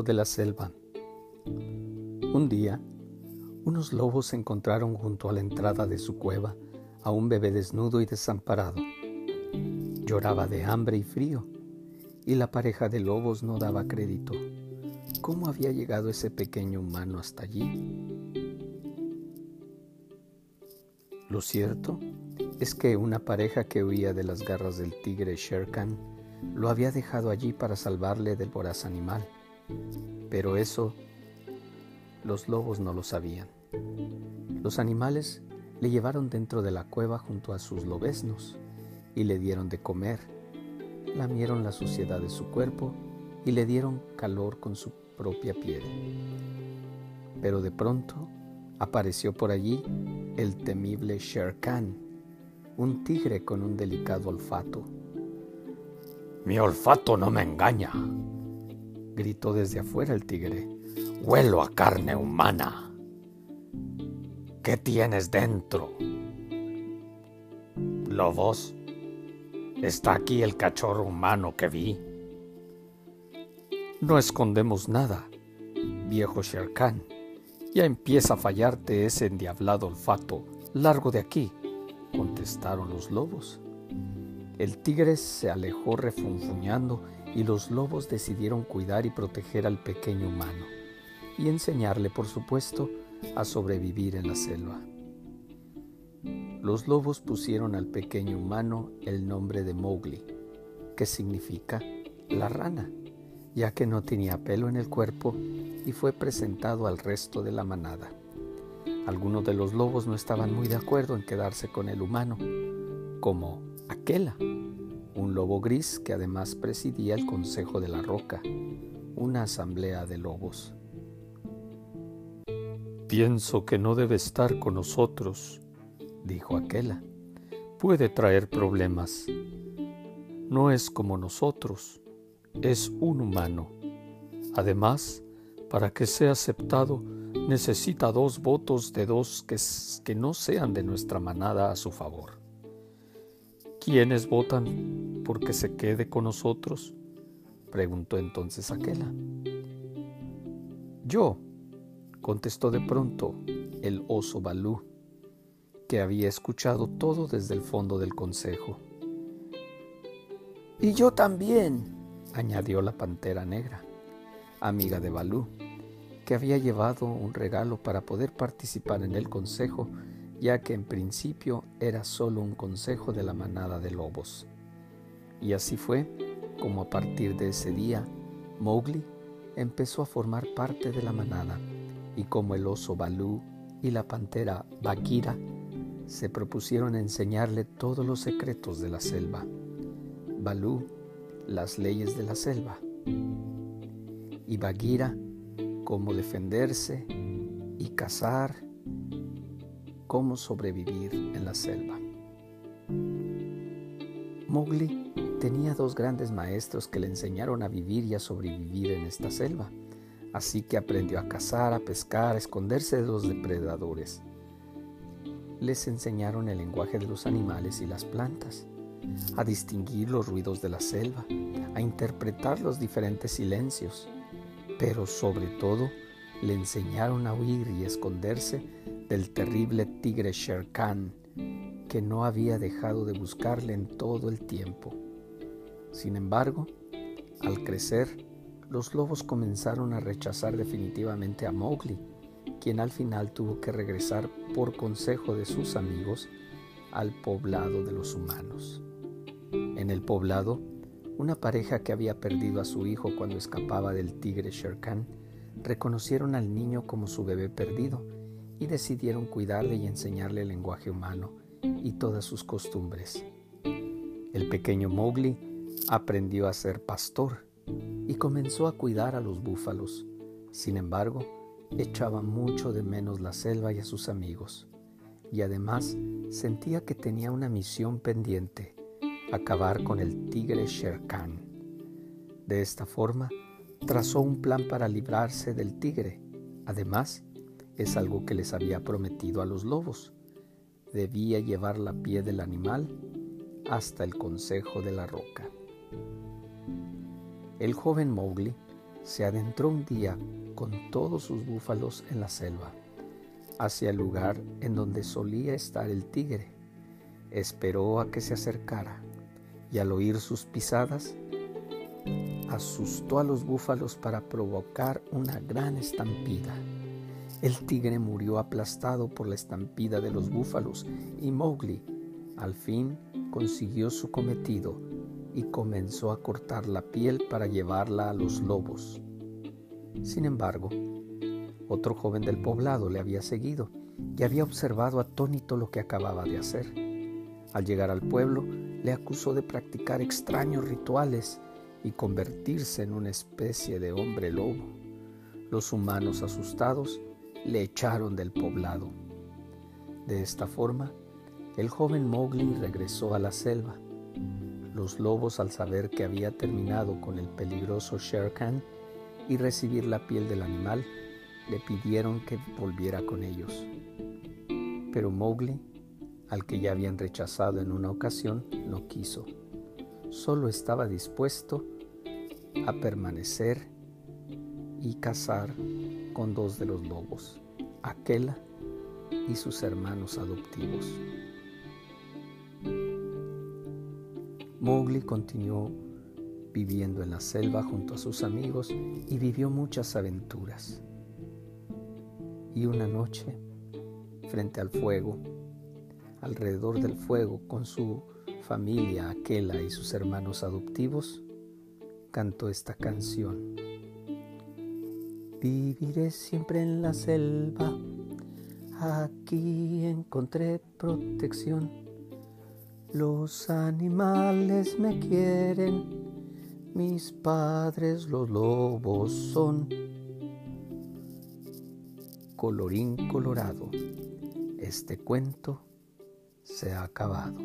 de la selva. Un día, unos lobos encontraron junto a la entrada de su cueva a un bebé desnudo y desamparado. Lloraba de hambre y frío, y la pareja de lobos no daba crédito. ¿Cómo había llegado ese pequeño humano hasta allí? Lo cierto es que una pareja que huía de las garras del tigre Sherkan lo había dejado allí para salvarle del voraz animal. Pero eso los lobos no lo sabían. Los animales le llevaron dentro de la cueva junto a sus lobesnos y le dieron de comer, lamieron la suciedad de su cuerpo y le dieron calor con su propia piel. Pero de pronto apareció por allí el temible Shere Khan, un tigre con un delicado olfato. Mi olfato no me engaña, gritó desde afuera el tigre. Huelo a carne humana. ¿Qué tienes dentro? Lobos, está aquí el cachorro humano que vi. No escondemos nada, viejo Shere Khan. Ya empieza a fallarte ese endiablado olfato. Largo de aquí, contestaron los lobos. El tigre se alejó refunfuñando y los lobos decidieron cuidar y proteger al pequeño humano y enseñarle, por supuesto, a sobrevivir en la selva. Los lobos pusieron al pequeño humano el nombre de Mowgli, que significa la rana ya que no tenía pelo en el cuerpo y fue presentado al resto de la manada. Algunos de los lobos no estaban muy de acuerdo en quedarse con el humano, como Aquela, un lobo gris que además presidía el Consejo de la Roca, una asamblea de lobos. Pienso que no debe estar con nosotros, dijo Aquela. Puede traer problemas. No es como nosotros es un humano. Además, para que sea aceptado, necesita dos votos de dos que, que no sean de nuestra manada a su favor. ¿Quiénes votan porque se quede con nosotros? preguntó entonces Aquela. Yo, contestó de pronto el oso Balú, que había escuchado todo desde el fondo del consejo. Y yo también, añadió la pantera negra, amiga de Balú, que había llevado un regalo para poder participar en el consejo, ya que en principio era solo un consejo de la manada de lobos. Y así fue como a partir de ese día, Mowgli empezó a formar parte de la manada, y como el oso Balú y la pantera Bagheera se propusieron enseñarle todos los secretos de la selva. Balú las leyes de la selva. Y Bagheera cómo defenderse y cazar, cómo sobrevivir en la selva. Mowgli tenía dos grandes maestros que le enseñaron a vivir y a sobrevivir en esta selva, así que aprendió a cazar, a pescar, a esconderse de los depredadores. Les enseñaron el lenguaje de los animales y las plantas a distinguir los ruidos de la selva, a interpretar los diferentes silencios, pero sobre todo le enseñaron a huir y esconderse del terrible tigre Shere Khan, que no había dejado de buscarle en todo el tiempo. Sin embargo, al crecer, los lobos comenzaron a rechazar definitivamente a Mowgli, quien al final tuvo que regresar por consejo de sus amigos al poblado de los humanos. En el poblado, una pareja que había perdido a su hijo cuando escapaba del tigre Sherkan reconocieron al niño como su bebé perdido y decidieron cuidarle y enseñarle el lenguaje humano y todas sus costumbres. El pequeño Mowgli aprendió a ser pastor y comenzó a cuidar a los búfalos. Sin embargo, echaba mucho de menos la selva y a sus amigos, y además sentía que tenía una misión pendiente acabar con el tigre Shere Khan. De esta forma, trazó un plan para librarse del tigre. Además, es algo que les había prometido a los lobos. Debía llevar la piel del animal hasta el consejo de la roca. El joven Mowgli se adentró un día con todos sus búfalos en la selva, hacia el lugar en donde solía estar el tigre. Esperó a que se acercara y al oír sus pisadas, asustó a los búfalos para provocar una gran estampida. El tigre murió aplastado por la estampida de los búfalos y Mowgli al fin consiguió su cometido y comenzó a cortar la piel para llevarla a los lobos. Sin embargo, otro joven del poblado le había seguido y había observado atónito lo que acababa de hacer. Al llegar al pueblo, le acusó de practicar extraños rituales y convertirse en una especie de hombre lobo. Los humanos asustados le echaron del poblado. De esta forma, el joven Mowgli regresó a la selva. Los lobos, al saber que había terminado con el peligroso Shere Khan y recibir la piel del animal, le pidieron que volviera con ellos. Pero Mowgli, al que ya habían rechazado en una ocasión, no quiso. Solo estaba dispuesto a permanecer y cazar con dos de los lobos, Aquela y sus hermanos adoptivos. Mowgli continuó viviendo en la selva junto a sus amigos y vivió muchas aventuras. Y una noche, frente al fuego, alrededor del fuego con su familia Aquela y sus hermanos adoptivos, cantó esta canción. Viviré siempre en la selva, aquí encontré protección. Los animales me quieren, mis padres los lobos son. Colorín colorado, este cuento se ha acabado.